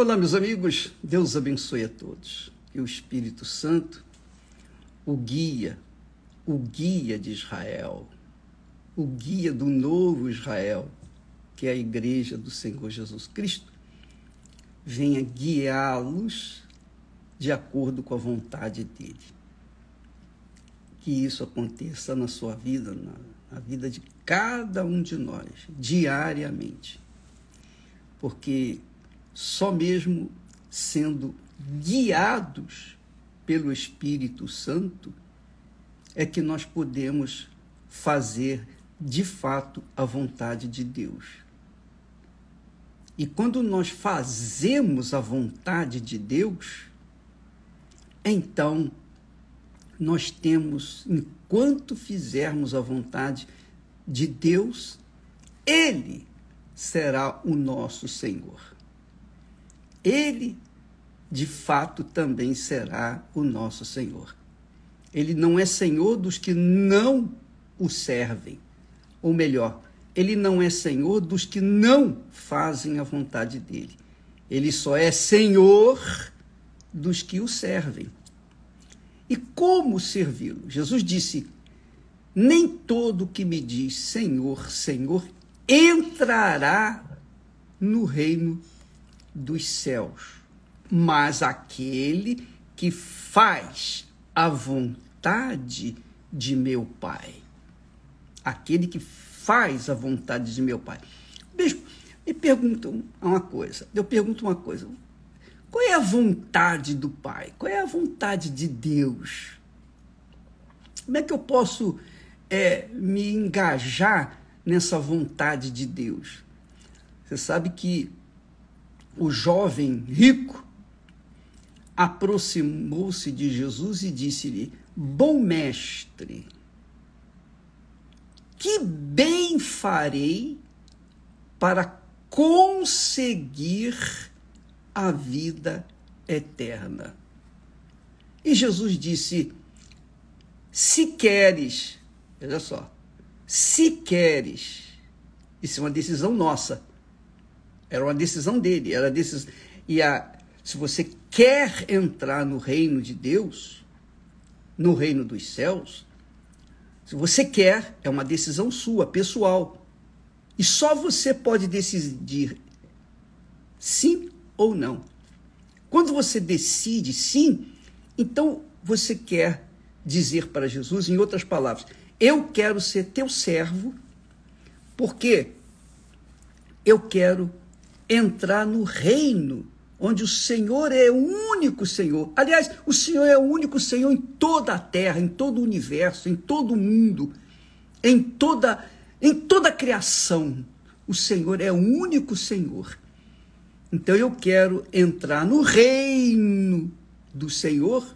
Olá, meus amigos, Deus abençoe a todos. E o Espírito Santo, o guia, o guia de Israel, o guia do novo Israel, que é a igreja do Senhor Jesus Cristo, venha guiá-los de acordo com a vontade dele. Que isso aconteça na sua vida, na, na vida de cada um de nós, diariamente. Porque só mesmo sendo guiados pelo Espírito Santo é que nós podemos fazer de fato a vontade de Deus. E quando nós fazemos a vontade de Deus, então nós temos, enquanto fizermos a vontade de Deus, Ele será o nosso Senhor ele de fato também será o nosso Senhor. Ele não é Senhor dos que não o servem. Ou melhor, ele não é Senhor dos que não fazem a vontade dele. Ele só é Senhor dos que o servem. E como servi-lo? Jesus disse: Nem todo que me diz Senhor, Senhor entrará no reino dos céus, mas aquele que faz a vontade de meu Pai. Aquele que faz a vontade de meu Pai. Bispo, me perguntam uma coisa. Eu pergunto uma coisa. Qual é a vontade do Pai? Qual é a vontade de Deus? Como é que eu posso é, me engajar nessa vontade de Deus? Você sabe que o jovem rico aproximou-se de Jesus e disse-lhe: Bom mestre, que bem farei para conseguir a vida eterna? E Jesus disse: Se queres, olha só, se queres, isso é uma decisão nossa era uma decisão dele. Era decisão. E a, se você quer entrar no reino de Deus, no reino dos céus, se você quer, é uma decisão sua, pessoal. E só você pode decidir sim ou não. Quando você decide sim, então você quer dizer para Jesus, em outras palavras, eu quero ser teu servo, porque eu quero entrar no reino onde o Senhor é o único Senhor. Aliás, o Senhor é o único Senhor em toda a terra, em todo o universo, em todo o mundo, em toda em toda a criação. O Senhor é o único Senhor. Então eu quero entrar no reino do Senhor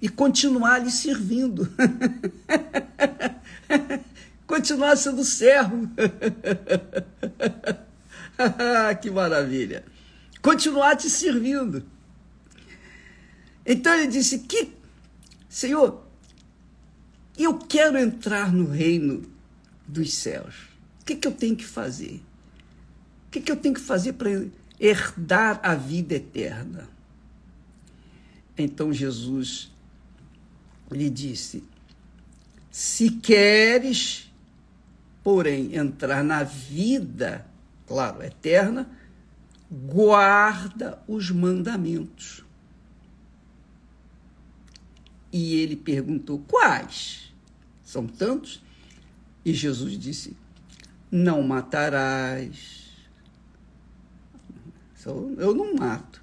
e continuar lhe servindo. continuar sendo servo. que maravilha! Continuar te servindo. Então ele disse: Que, Senhor, eu quero entrar no reino dos céus. O que, que eu tenho que fazer? O que, que eu tenho que fazer para herdar a vida eterna? Então Jesus lhe disse: Se queres, porém, entrar na vida claro, eterna, guarda os mandamentos. E ele perguntou: quais? São tantos? E Jesus disse: Não matarás. Eu não mato.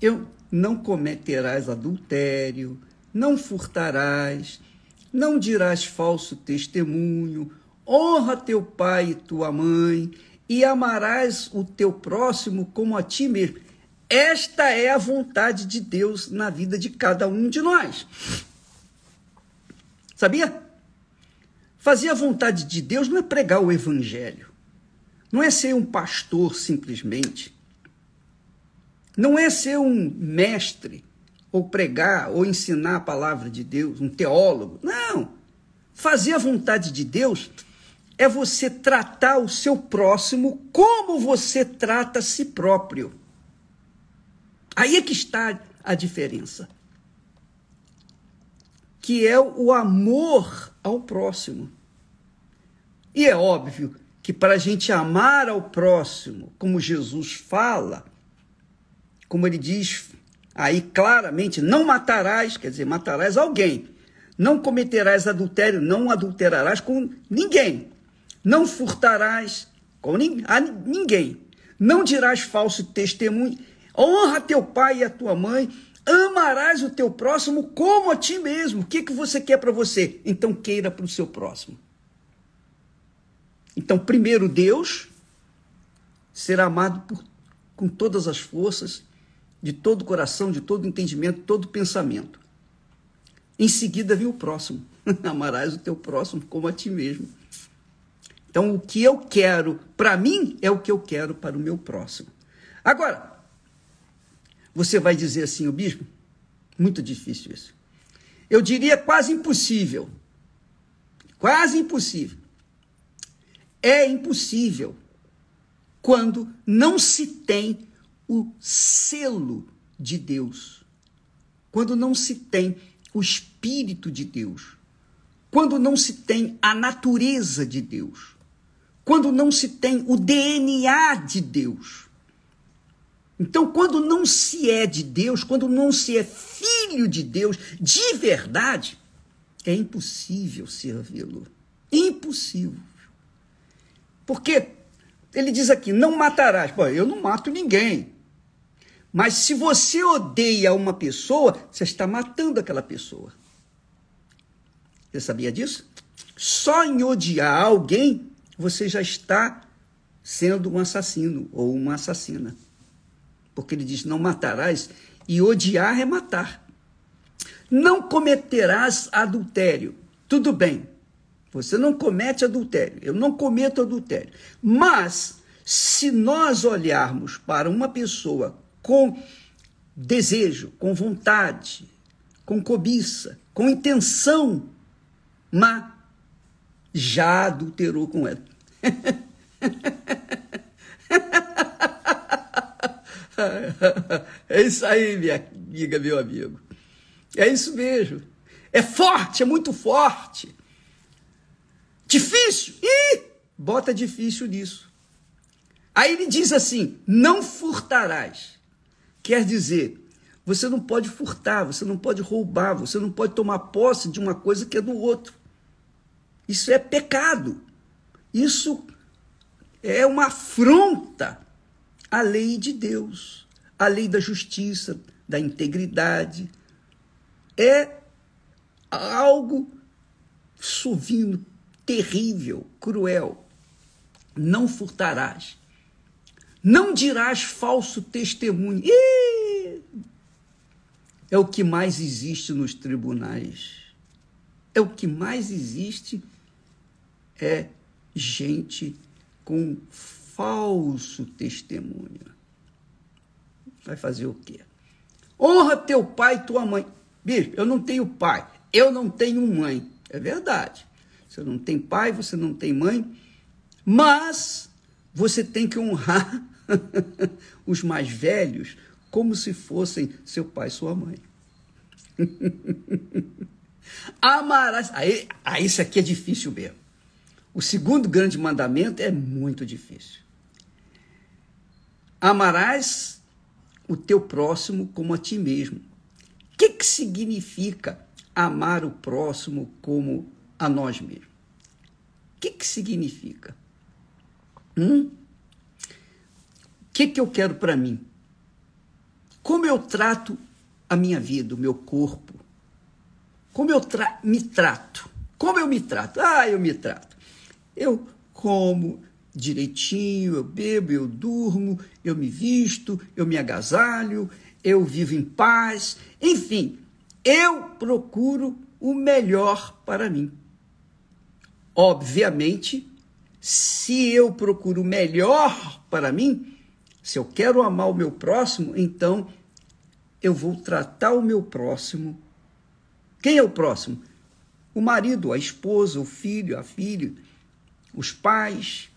Eu não cometerás adultério, não furtarás, não dirás falso testemunho, honra teu pai e tua mãe e amarás o teu próximo como a ti mesmo. Esta é a vontade de Deus na vida de cada um de nós. Sabia? Fazer a vontade de Deus não é pregar o evangelho. Não é ser um pastor simplesmente. Não é ser um mestre ou pregar ou ensinar a palavra de Deus, um teólogo. Não. Fazer a vontade de Deus é você tratar o seu próximo como você trata a si próprio. Aí é que está a diferença. Que é o amor ao próximo. E é óbvio que para a gente amar ao próximo, como Jesus fala, como ele diz aí claramente, não matarás, quer dizer, matarás alguém. Não cometerás adultério, não adulterarás com ninguém. Não furtarás com a ninguém. Não dirás falso testemunho. Honra teu pai e a tua mãe. Amarás o teu próximo como a ti mesmo. O que, que você quer para você? Então queira para o seu próximo. Então, primeiro Deus, ser amado por, com todas as forças, de todo o coração, de todo o entendimento, todo o pensamento. Em seguida vem o próximo. Amarás o teu próximo como a ti mesmo. Então, o que eu quero para mim é o que eu quero para o meu próximo. Agora, você vai dizer assim, o bispo? Muito difícil isso. Eu diria quase impossível. Quase impossível. É impossível quando não se tem o selo de Deus, quando não se tem o Espírito de Deus, quando não se tem a natureza de Deus, quando não se tem o DNA de Deus. Então, quando não se é de Deus, quando não se é filho de Deus de verdade, é impossível servi-lo. Impossível. Porque ele diz aqui: não matarás. Pô, eu não mato ninguém. Mas se você odeia uma pessoa, você está matando aquela pessoa. Você sabia disso? Só em odiar alguém, você já está sendo um assassino ou uma assassina. Porque ele diz: não matarás, e odiar é matar. Não cometerás adultério. Tudo bem, você não comete adultério, eu não cometo adultério. Mas, se nós olharmos para uma pessoa com desejo, com vontade, com cobiça, com intenção má, já adulterou com ela. É isso aí, minha amiga, meu amigo. É isso mesmo. É forte, é muito forte. Difícil? Ih, bota difícil nisso. Aí ele diz assim: não furtarás. Quer dizer, você não pode furtar, você não pode roubar, você não pode tomar posse de uma coisa que é do outro. Isso é pecado. Isso é uma afronta à lei de Deus, à lei da justiça, da integridade. É algo sovino, terrível, cruel. Não furtarás. Não dirás falso testemunho. É o que mais existe nos tribunais. É o que mais existe é gente com falso testemunho. Vai fazer o quê? Honra teu pai e tua mãe. Bicho, eu não tenho pai, eu não tenho mãe. É verdade. Você não tem pai, você não tem mãe, mas você tem que honrar os mais velhos como se fossem seu pai e sua mãe. Amarás. Aí, aí, isso aqui é difícil mesmo. O segundo grande mandamento é muito difícil. Amarás o teu próximo como a ti mesmo. O que, que significa amar o próximo como a nós mesmos? O que, que significa? Hum? O que, que eu quero para mim? Como eu trato a minha vida, o meu corpo? Como eu tra me trato? Como eu me trato? Ah, eu me trato. Eu como direitinho, eu bebo, eu durmo, eu me visto, eu me agasalho, eu vivo em paz. Enfim, eu procuro o melhor para mim. Obviamente, se eu procuro o melhor para mim, se eu quero amar o meu próximo, então eu vou tratar o meu próximo. Quem é o próximo? O marido, a esposa, o filho, a filha, os pais,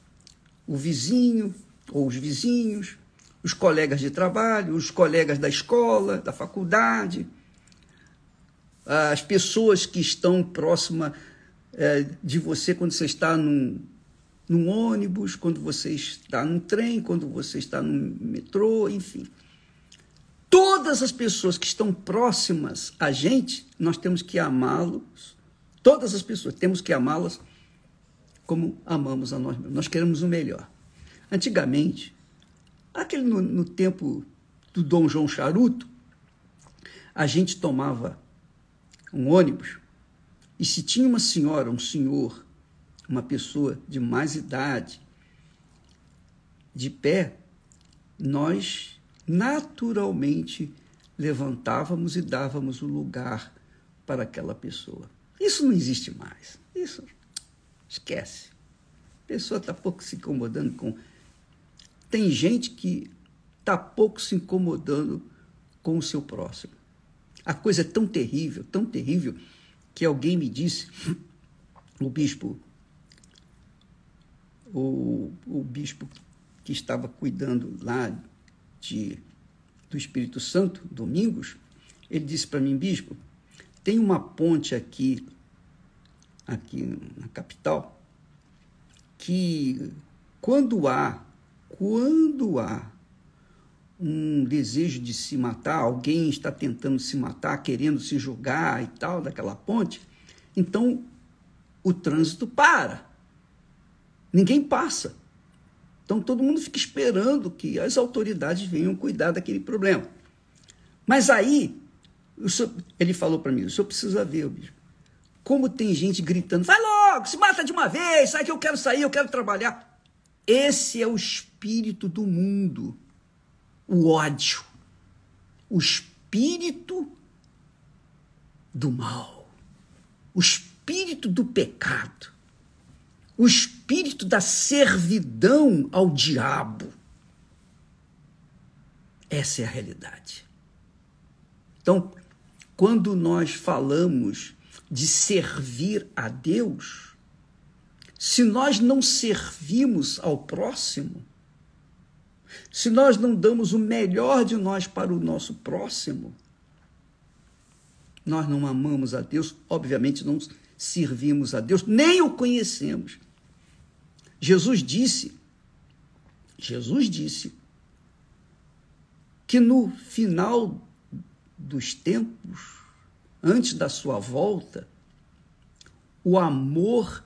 o vizinho ou os vizinhos, os colegas de trabalho, os colegas da escola, da faculdade, as pessoas que estão próximas é, de você quando você está num, num ônibus, quando você está num trem, quando você está no metrô, enfim. Todas as pessoas que estão próximas a gente, nós temos que amá-los. Todas as pessoas temos que amá-las como amamos a nós mesmos. Nós queremos o melhor. Antigamente, aquele no, no tempo do Dom João Charuto, a gente tomava um ônibus e se tinha uma senhora, um senhor, uma pessoa de mais idade, de pé, nós naturalmente levantávamos e dávamos o lugar para aquela pessoa. Isso não existe mais. Isso esquece. A pessoa está pouco se incomodando com. Tem gente que está pouco se incomodando com o seu próximo. A coisa é tão terrível, tão terrível, que alguém me disse, o bispo, o, o bispo que estava cuidando lá de, do Espírito Santo, Domingos, ele disse para mim, bispo, tem uma ponte aqui, aqui na capital, que quando há, quando há um desejo de se matar, alguém está tentando se matar, querendo se jogar e tal, daquela ponte, então o trânsito para. Ninguém passa. Então todo mundo fica esperando que as autoridades venham cuidar daquele problema. Mas aí, senhor, ele falou para mim: o senhor precisa ver, bispo, como tem gente gritando: vai logo, se mata de uma vez, sai que eu quero sair, eu quero trabalhar. Esse é o espírito do mundo o ódio, o espírito do mal, o espírito do pecado, o espírito da servidão ao diabo. Essa é a realidade. Então, quando nós falamos de servir a Deus, se nós não servimos ao próximo, se nós não damos o melhor de nós para o nosso próximo, nós não amamos a Deus, obviamente não servimos a Deus, nem o conhecemos. Jesus disse, Jesus disse que no final dos tempos, antes da sua volta, o amor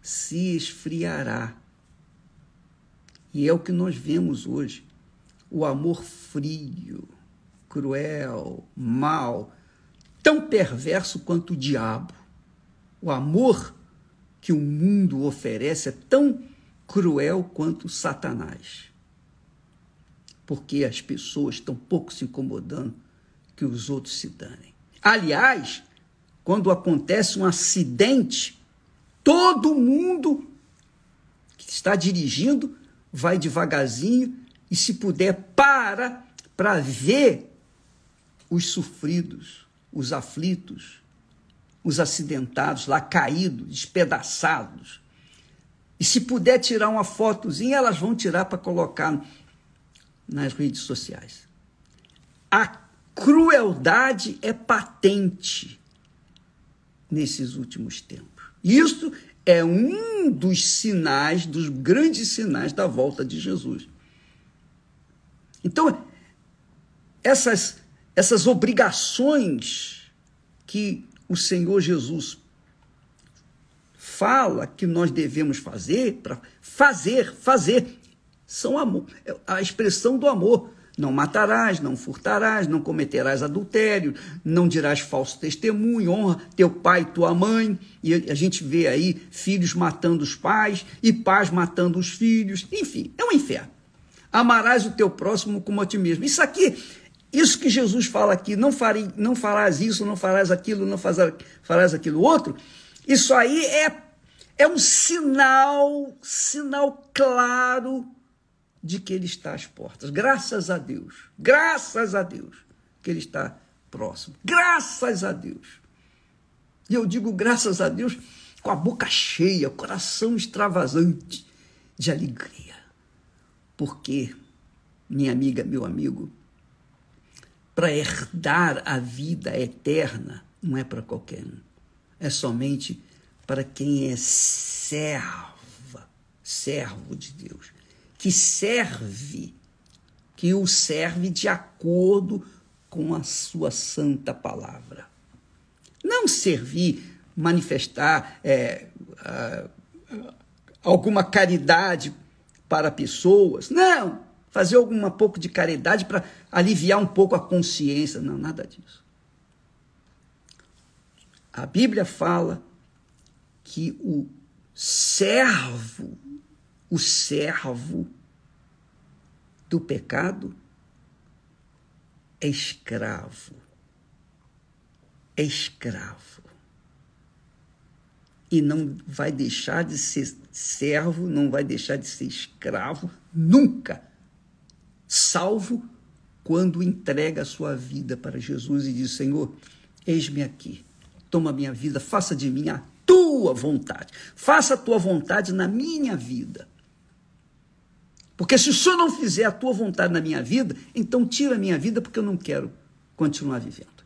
se esfriará e é o que nós vemos hoje. O amor frio, cruel, mau, tão perverso quanto o diabo. O amor que o mundo oferece é tão cruel quanto Satanás. Porque as pessoas estão pouco se incomodando que os outros se danem. Aliás, quando acontece um acidente, todo mundo que está dirigindo vai devagarzinho e, se puder, para para ver os sofridos, os aflitos, os acidentados lá caídos, despedaçados. E se puder tirar uma fotozinha, elas vão tirar para colocar nas redes sociais. A crueldade é patente nesses últimos tempos. Isso é um dos sinais, dos grandes sinais da volta de Jesus. Então, essas, essas obrigações que o Senhor Jesus fala que nós devemos fazer, para fazer, fazer, são amor, é a expressão do amor. Não matarás, não furtarás, não cometerás adultério, não dirás falso testemunho, honra teu pai e tua mãe. E a gente vê aí filhos matando os pais e pais matando os filhos. Enfim, é um inferno. Amarás o teu próximo como a ti mesmo. Isso aqui, isso que Jesus fala aqui, não, farei, não farás isso, não farás aquilo, não farás, aquilo outro, isso aí é, é um sinal, sinal claro de que ele está às portas. Graças a Deus, graças a Deus que ele está próximo. Graças a Deus. E eu digo graças a Deus com a boca cheia, coração extravasante de alegria. Porque minha amiga, meu amigo, para herdar a vida eterna não é para qualquer um. É somente para quem é serva, servo de Deus, que serve, que o serve de acordo com a sua santa palavra. Não servir, manifestar é, alguma caridade para pessoas. Não! Fazer algum pouco de caridade para aliviar um pouco a consciência. Não, nada disso. A Bíblia fala que o servo, o servo do pecado é escravo. É escravo. E não vai deixar de ser servo, não vai deixar de ser escravo nunca, salvo quando entrega a sua vida para Jesus e diz: Senhor, eis-me aqui, toma minha vida, faça de mim a tua vontade, faça a tua vontade na minha vida. Porque se o Senhor não fizer a tua vontade na minha vida, então tira a minha vida porque eu não quero continuar vivendo.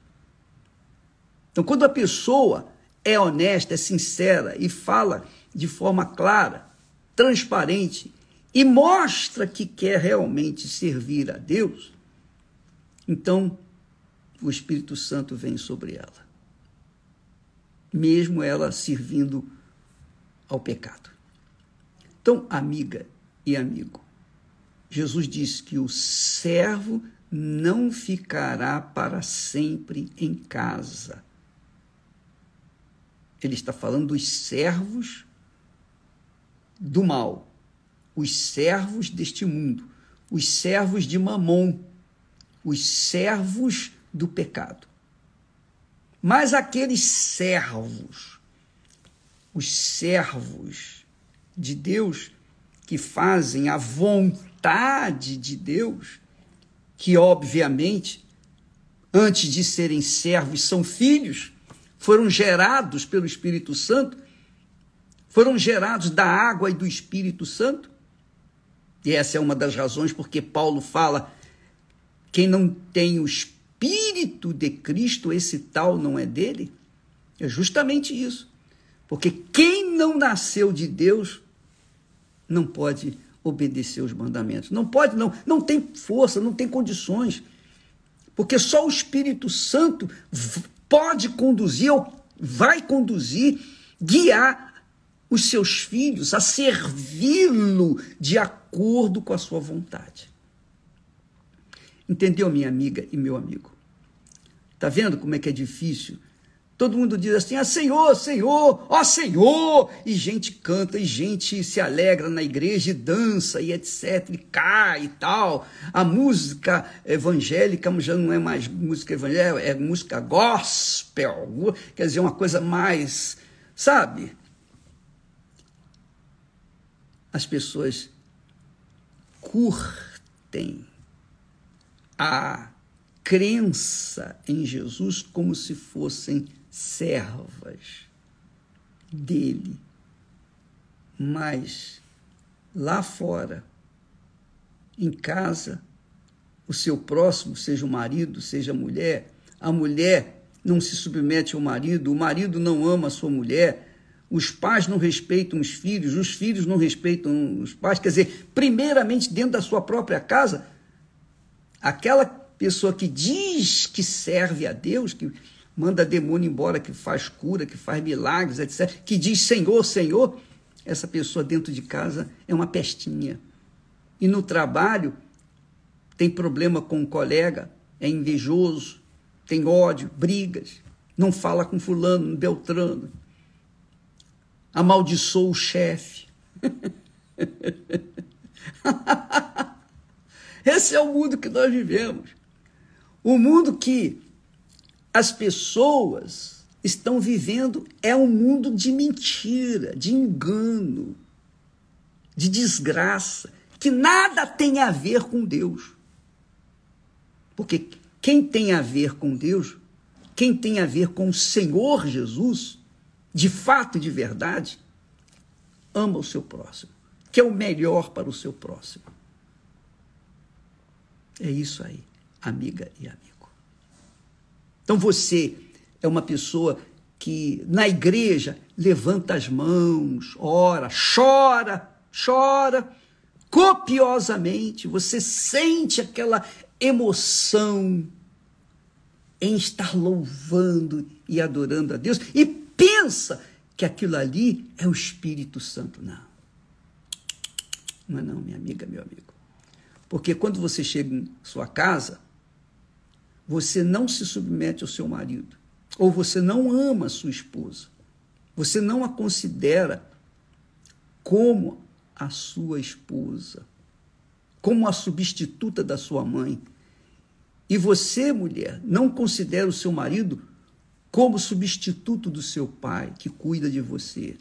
Então, quando a pessoa é honesta, é sincera e fala de forma clara, transparente e mostra que quer realmente servir a Deus, então o Espírito Santo vem sobre ela, mesmo ela servindo ao pecado. Então, amiga e amigo, Jesus disse que o servo não ficará para sempre em casa. Ele está falando dos servos do mal, os servos deste mundo, os servos de Mamon, os servos do pecado. Mas aqueles servos, os servos de Deus que fazem a vontade de Deus, que obviamente, antes de serem servos, são filhos, foram gerados pelo Espírito Santo, foram gerados da água e do Espírito Santo. E essa é uma das razões porque Paulo fala: quem não tem o Espírito de Cristo, esse tal não é dele. É justamente isso. Porque quem não nasceu de Deus não pode obedecer os mandamentos. Não pode, não, não tem força, não tem condições. Porque só o Espírito Santo pode conduzir, ou vai conduzir, guiar os seus filhos a servi-lo de acordo com a sua vontade. Entendeu, minha amiga e meu amigo? Tá vendo como é que é difícil? Todo mundo diz assim: ah, Senhor, Senhor, ó Senhor! E gente canta, e gente se alegra na igreja, e dança, e etc, e cai e tal. A música evangélica já não é mais música evangélica, é música gospel, quer dizer, uma coisa mais, sabe? as pessoas curtem a crença em Jesus como se fossem servas dele. Mas lá fora, em casa, o seu próximo, seja o marido, seja a mulher, a mulher não se submete ao marido, o marido não ama a sua mulher, os pais não respeitam os filhos, os filhos não respeitam os pais. Quer dizer, primeiramente dentro da sua própria casa, aquela pessoa que diz que serve a Deus, que manda demônio embora, que faz cura, que faz milagres, etc., que diz Senhor, Senhor, essa pessoa dentro de casa é uma pestinha. E no trabalho tem problema com um colega, é invejoso, tem ódio, brigas, não fala com fulano, beltrano amaldiçoou o chefe. Esse é o mundo que nós vivemos. O mundo que as pessoas estão vivendo é um mundo de mentira, de engano, de desgraça, que nada tem a ver com Deus. Porque quem tem a ver com Deus, quem tem a ver com o Senhor Jesus, de fato e de verdade, ama o seu próximo, que é o melhor para o seu próximo. É isso aí, amiga e amigo. Então você é uma pessoa que na igreja levanta as mãos, ora, chora, chora copiosamente, você sente aquela emoção em estar louvando e adorando a Deus e pensa que aquilo ali é o Espírito Santo. Não. Não é não, minha amiga, meu amigo. Porque quando você chega em sua casa, você não se submete ao seu marido, ou você não ama a sua esposa, você não a considera como a sua esposa, como a substituta da sua mãe. E você, mulher, não considera o seu marido como substituto do seu pai, que cuida de você.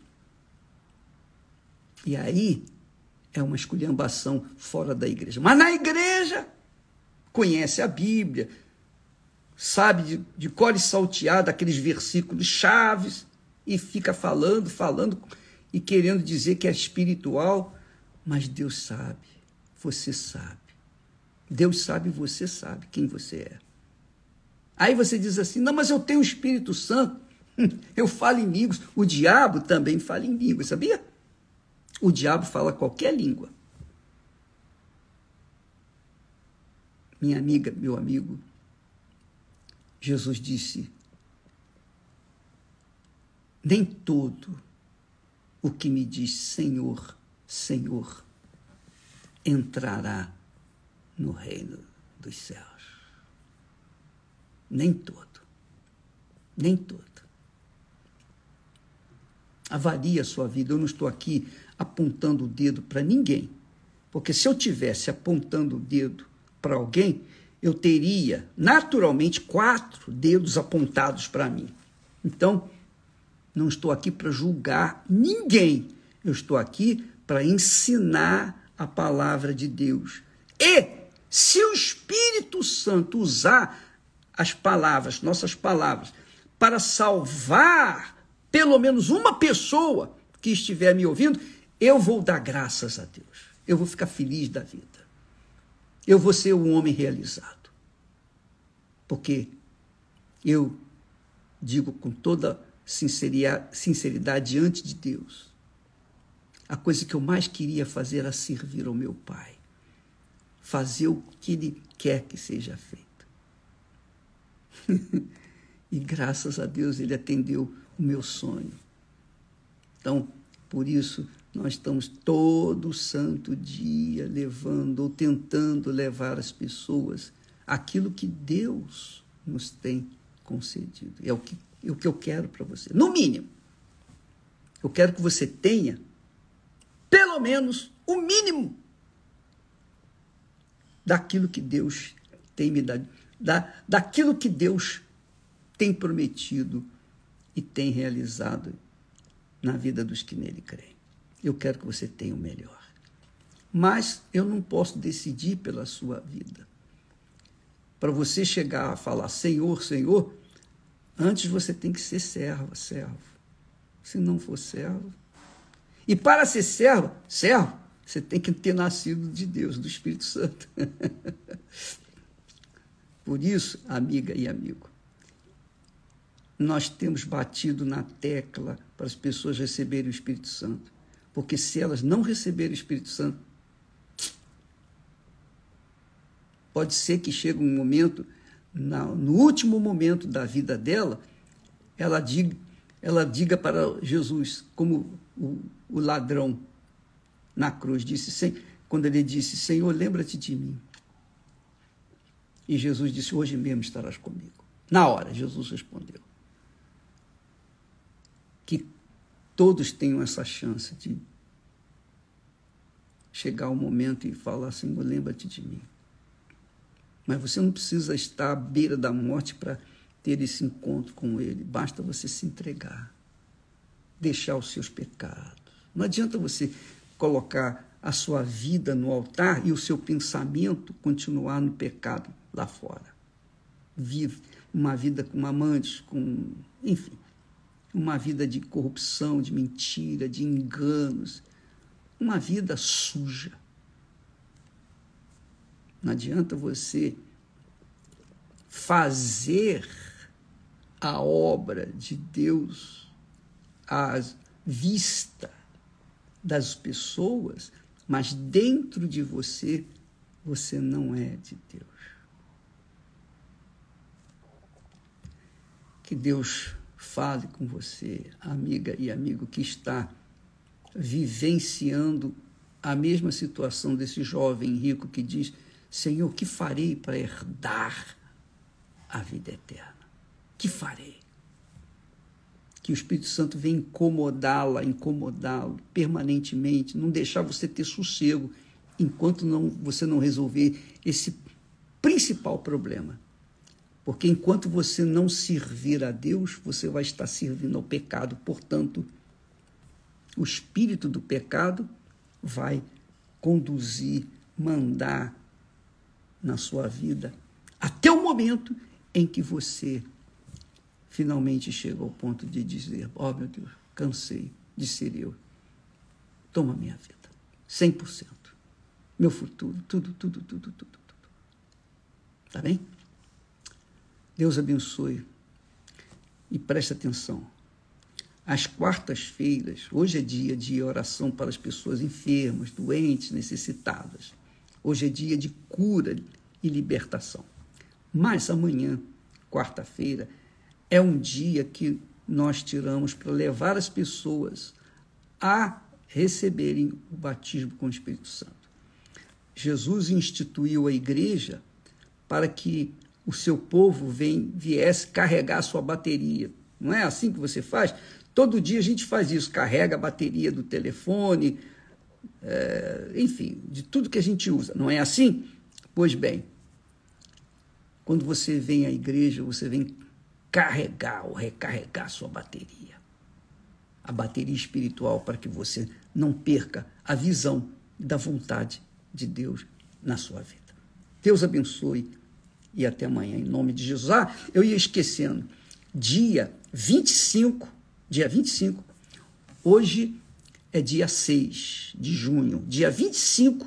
E aí é uma esculhambação fora da igreja. Mas na igreja, conhece a Bíblia, sabe de, de cor e salteado aqueles versículos chaves e fica falando, falando e querendo dizer que é espiritual, mas Deus sabe, você sabe. Deus sabe, você sabe quem você é. Aí você diz assim: não, mas eu tenho o Espírito Santo, eu falo em línguas. O diabo também fala em línguas, sabia? O diabo fala qualquer língua. Minha amiga, meu amigo, Jesus disse: nem todo o que me diz Senhor, Senhor, entrará no reino dos céus. Nem todo. Nem todo. Avalie a sua vida. Eu não estou aqui apontando o dedo para ninguém. Porque se eu tivesse apontando o dedo para alguém, eu teria naturalmente quatro dedos apontados para mim. Então, não estou aqui para julgar ninguém. Eu estou aqui para ensinar a palavra de Deus. E se o Espírito Santo usar as palavras, nossas palavras, para salvar pelo menos uma pessoa que estiver me ouvindo, eu vou dar graças a Deus. Eu vou ficar feliz da vida. Eu vou ser um homem realizado. Porque eu digo com toda sinceridade diante de Deus. A coisa que eu mais queria fazer era servir ao meu Pai, fazer o que Ele quer que seja feito. e graças a Deus Ele atendeu o meu sonho. Então, por isso, nós estamos todo santo dia levando ou tentando levar as pessoas aquilo que Deus nos tem concedido. É o que e o que eu quero para você. No mínimo, eu quero que você tenha, pelo menos, o mínimo daquilo que Deus tem me dado, da, daquilo que Deus tem prometido e tem realizado na vida dos que nele creem. Eu quero que você tenha o melhor. Mas eu não posso decidir pela sua vida. Para você chegar a falar Senhor, Senhor, Antes você tem que ser serva, servo. Se não for servo. E para ser servo, servo, você tem que ter nascido de Deus, do Espírito Santo. Por isso, amiga e amigo, nós temos batido na tecla para as pessoas receberem o Espírito Santo. Porque se elas não receberem o Espírito Santo, pode ser que chegue um momento no último momento da vida dela, ela diga, ela diga para Jesus, como o, ladrão na cruz disse, quando ele disse: Senhor, lembra-te de mim. E Jesus disse: Hoje mesmo estarás comigo. Na hora, Jesus respondeu. Que todos tenham essa chance de chegar o momento e falar: Senhor, lembra-te de mim. Mas você não precisa estar à beira da morte para ter esse encontro com Ele. Basta você se entregar, deixar os seus pecados. Não adianta você colocar a sua vida no altar e o seu pensamento continuar no pecado lá fora. Vive uma vida com amantes, com. enfim. Uma vida de corrupção, de mentira, de enganos. Uma vida suja Não adianta você fazer a obra de Deus à vista das pessoas, mas dentro de você, você não é de Deus. Que Deus fale com você, amiga e amigo que está vivenciando a mesma situação desse jovem rico que diz: Senhor, que farei para herdar a vida eterna? Que farei? Que o Espírito Santo venha incomodá-la, incomodá-lo permanentemente, não deixar você ter sossego enquanto não, você não resolver esse principal problema. Porque enquanto você não servir a Deus, você vai estar servindo ao pecado. Portanto, o espírito do pecado vai conduzir, mandar na sua vida até o momento em que você finalmente chega ao ponto de dizer: Ó oh, meu Deus, cansei de ser eu. Toma minha vida, 100%. Meu futuro, tudo, tudo, tudo, tudo, tudo. Tá bem? Deus abençoe. E preste atenção. Às quartas-feiras, hoje é dia de oração para as pessoas enfermas, doentes, necessitadas. Hoje é dia de cura e libertação. Mas amanhã, quarta-feira, é um dia que nós tiramos para levar as pessoas a receberem o batismo com o Espírito Santo. Jesus instituiu a igreja para que o seu povo vem, viesse carregar a sua bateria. Não é assim que você faz? Todo dia a gente faz isso, carrega a bateria do telefone, é, enfim, de tudo que a gente usa. Não é assim? Pois bem, quando você vem à igreja, você vem carregar ou recarregar a sua bateria. A bateria espiritual para que você não perca a visão da vontade de Deus na sua vida. Deus abençoe e até amanhã, em nome de Jesus. Ah, eu ia esquecendo. Dia 25 dia 25. Hoje é dia 6 de junho. Dia 25,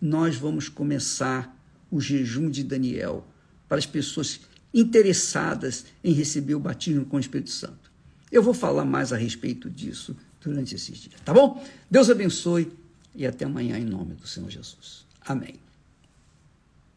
nós vamos começar o jejum de Daniel para as pessoas interessadas em receber o batismo com o Espírito Santo. Eu vou falar mais a respeito disso durante esses dias, tá bom? Deus abençoe e até amanhã em nome do Senhor Jesus. Amém.